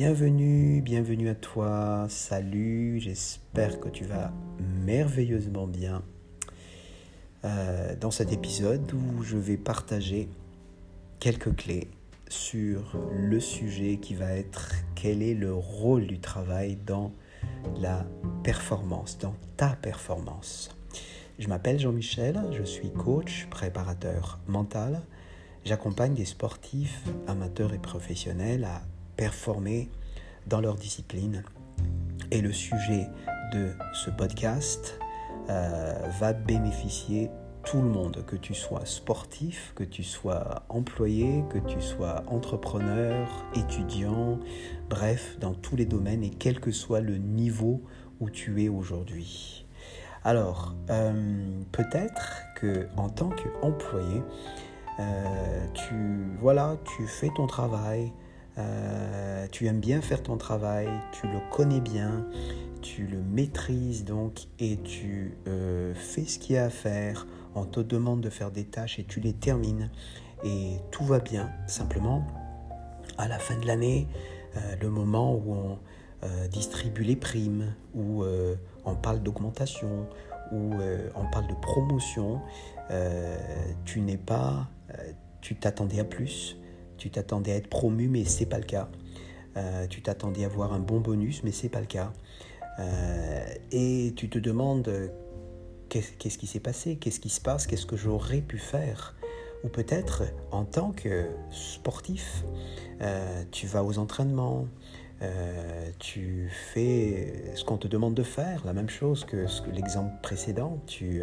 Bienvenue, bienvenue à toi, salut, j'espère que tu vas merveilleusement bien euh, dans cet épisode où je vais partager quelques clés sur le sujet qui va être quel est le rôle du travail dans la performance, dans ta performance. Je m'appelle Jean-Michel, je suis coach, préparateur mental. J'accompagne des sportifs amateurs et professionnels à performer dans leur discipline. Et le sujet de ce podcast euh, va bénéficier tout le monde, que tu sois sportif, que tu sois employé, que tu sois entrepreneur, étudiant, bref, dans tous les domaines et quel que soit le niveau où tu es aujourd'hui. Alors, euh, peut-être que en tant qu'employé, euh, tu voilà, tu fais ton travail, euh, tu aimes bien faire ton travail, tu le connais bien, tu le maîtrises donc et tu euh, fais ce qu'il y a à faire. On te demande de faire des tâches et tu les termines et tout va bien. Simplement, à la fin de l'année, euh, le moment où on distribue les primes, où on parle d'augmentation, où on parle de promotion, tu n'es pas, tu t'attendais à plus tu t'attendais à être promu, mais c'est pas le cas. Euh, tu t'attendais à avoir un bon bonus, mais c'est pas le cas. Euh, et tu te demandes qu'est-ce qui s'est passé, qu'est-ce qui se passe, qu'est-ce que j'aurais pu faire? Ou peut-être en tant que sportif, euh, tu vas aux entraînements, tu fais ce qu'on te demande de faire, la même chose que, l'exemple précédent, tu,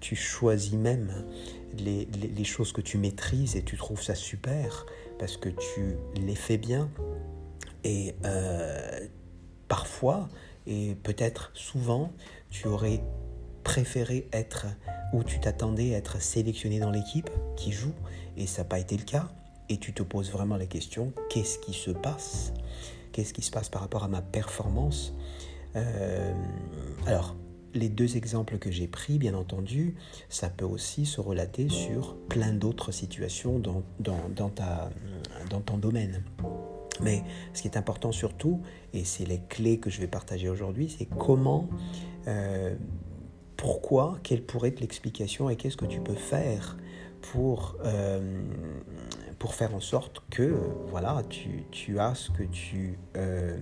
tu choisis même les, choses que tu maîtrises et tu trouves ça super parce que tu les fais bien. Et euh, parfois, et peut-être souvent, tu aurais préféré être ou tu t'attendais à être sélectionné dans l'équipe qui joue et ça n'a pas été le cas. Et tu te poses vraiment la question, qu'est-ce qui se passe? Qu'est-ce qui se passe par rapport à ma performance? Euh, Alors, les deux exemples que j'ai pris, bien entendu, ça peut aussi se relater sur plein d'autres situations dans, dans, ta, dans ton domaine. Mais ce qui est important surtout, et c'est les clés que je vais partager aujourd'hui, c'est comment, euh, pourquoi, quelle pourrait être l'explication et qu'est-ce que tu peux faire pour, euh, pour faire en sorte que voilà, tu, tu as ce que tu, euh,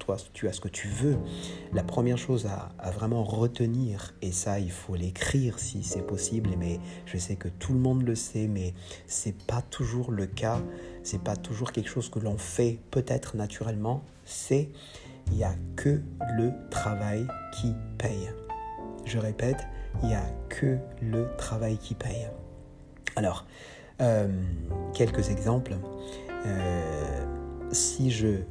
toi, tu as ce que tu veux. La première chose à, à vraiment retenir, et ça il faut l'écrire si c'est possible, mais je sais que tout le monde le sait, mais c'est pas toujours le cas, c'est pas toujours quelque chose que l'on fait peut-être naturellement, c'est il n'y a que le travail qui paye. Je répète, il n'y a que le travail qui paye. Alors, euh, quelques exemples. Euh, si je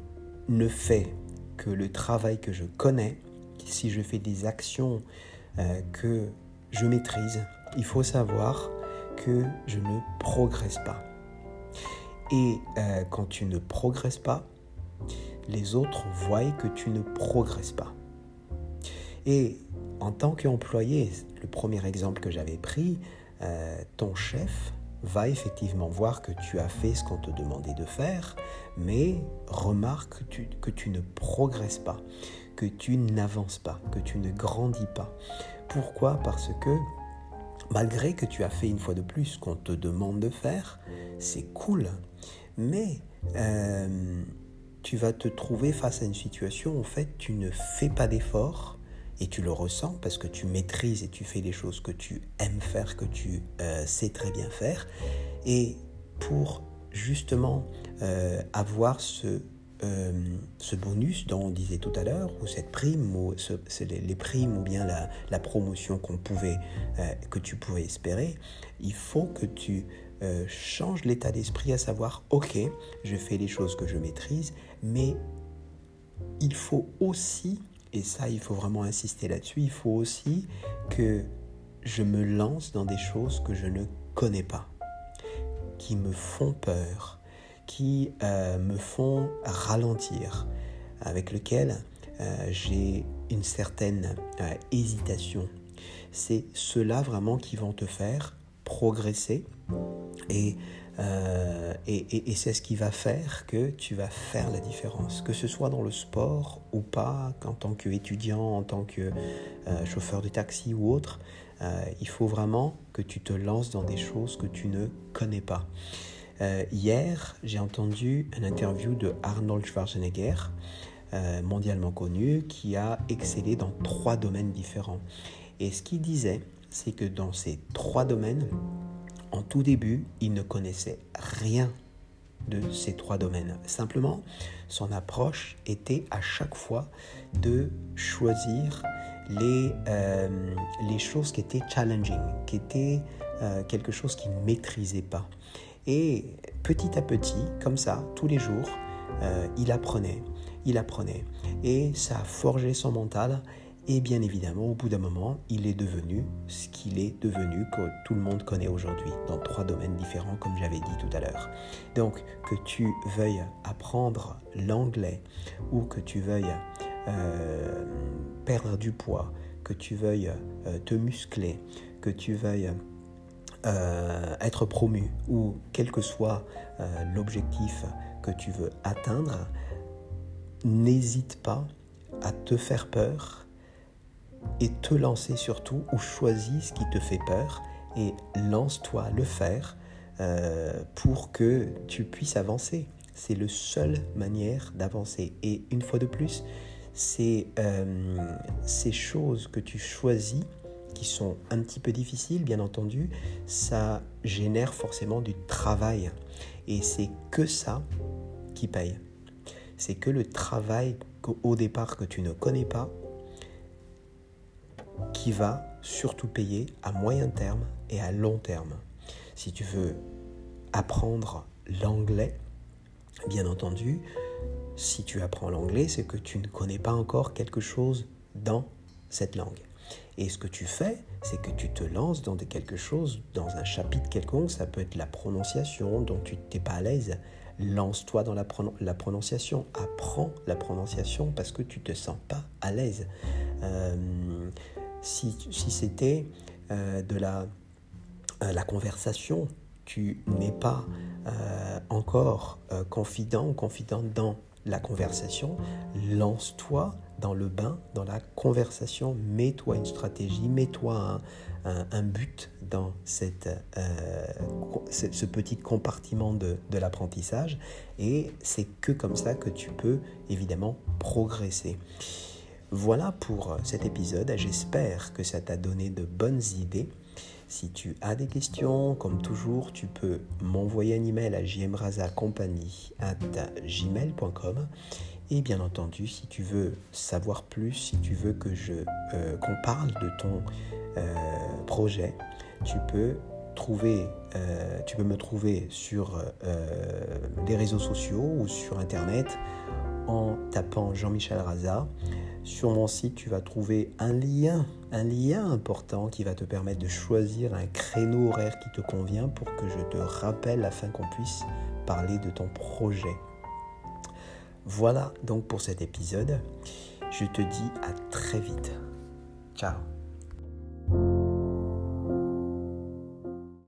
ne fais que le travail que je connais, si je fais des actions euh, que je maîtrise, il faut savoir que je ne progresse pas. Et quand tu ne progresses pas, les autres voient que tu ne progresses pas. Et en tant qu'employé, le premier exemple que j'avais pris, ton chef va effectivement voir que tu as fait ce qu'on te demandait de faire, mais remarque que tu, ne progresses pas, que tu n'avances pas, que tu ne grandis pas. Pourquoi? Parce que malgré que tu as fait une fois de plus ce qu'on te demande de faire, c'est cool, mais euh, tu vas te trouver face à une situation où en fait tu ne fais pas d'effort et tu le ressens parce que tu maîtrises et tu fais les choses que tu aimes faire, que tu euh, sais très bien faire. Et pour justement euh, avoir ce, euh, ce bonus dont on disait tout à l'heure, ou cette prime, ou les, primes, ou bien la, promotion que tu pouvais espérer, il faut que tu changes l'état d'esprit à savoir, ok, je fais les choses que je maîtrise, mais il faut aussi et ça, il faut vraiment insister là-dessus. Il faut aussi que je me lance dans des choses que je ne connais pas, qui me font peur, qui euh, me font ralentir, avec lesquelles euh, j'ai une certaine euh, hésitation. C'est ceux-là vraiment qui vont te faire progresser et, euh, et, c'est ce qui va faire que tu vas faire la différence, que ce soit dans le sport ou pas, en tant qu'étudiant, en tant que euh, chauffeur de taxi ou autre. Euh, il faut vraiment que tu te lances dans des choses que tu ne connais pas. hier, j'ai entendu une interview de Arnold Schwarzenegger, mondialement connu, qui a excellé dans trois domaines différents. Et ce qu'il disait, c'est que dans ces trois domaines, en tout début, il ne connaissait rien de ces trois domaines. Simplement, son approche était à chaque fois de choisir les, euh, les choses qui étaient challenging, qui étaient euh, quelque chose qu'il ne maîtrisait pas. Et petit à petit, comme ça, tous les jours, euh, il apprenait, il apprenait. Et ça a forgé son mental et bien évidemment, au bout d'un moment, il est devenu ce qu'il est devenu, que tout le monde connaît aujourd'hui, dans trois domaines différents, comme j'avais dit tout à l'heure. Donc, que tu veuilles apprendre l'anglais ou que tu veuilles euh, perdre du poids, que tu veuilles euh, te muscler, que tu veuilles euh, être promu ou quel que soit l'objectif que tu veux atteindre, n'hésite pas à te faire peur et te lancer surtout ou choisis ce qui te fait peur et lance-toi le faire euh, pour que tu puisses avancer. C'est la seule manière d'avancer. Et une fois de plus, c'est euh, ces choses que tu choisis qui sont un petit peu difficiles, bien entendu, ça génère forcément du travail. Et c'est que ça qui paye. C'est que le travail au départ que tu ne connais pas, va surtout payer à moyen terme et à long terme. Si tu veux apprendre l'anglais, bien entendu, si tu apprends l'anglais, c'est que tu ne connais pas encore quelque chose dans cette langue. Et ce que tu fais, c'est que tu te lances dans quelque chose, dans un chapitre quelconque, ça peut être la prononciation dont tu n'es pas à l'aise. Lance-toi dans la, prononciation, apprends la prononciation parce que tu te sens pas à l'aise. Euh, si, c'était euh, de la, euh, la, conversation, tu n'es pas euh, encore confident ou confidente dans la conversation, lance-toi dans le bain, dans la conversation, mets-toi une stratégie, mets-toi un, but dans ce, petit compartiment de, de l'apprentissage et c'est que comme ça que tu peux évidemment progresser. Voilà pour euh, cet épisode. J'espère que ça t'a donné de bonnes idées. Si tu as des questions, comme toujours, tu peux m'envoyer un email à gmail.com Et bien entendu, si tu veux savoir plus, si tu veux que je euh, qu'on parle de ton euh, projet, tu peux trouver, tu peux me trouver sur les réseaux sociaux ou sur internet en tapant Jean-Michel Raza. Sur mon site, tu vas trouver un lien, un lien important qui va te permettre de choisir un créneau horaire qui te convient pour que je te rappelle afin qu'on puisse parler de ton projet. Voilà donc pour cet épisode. Je te dis à très vite. Ciao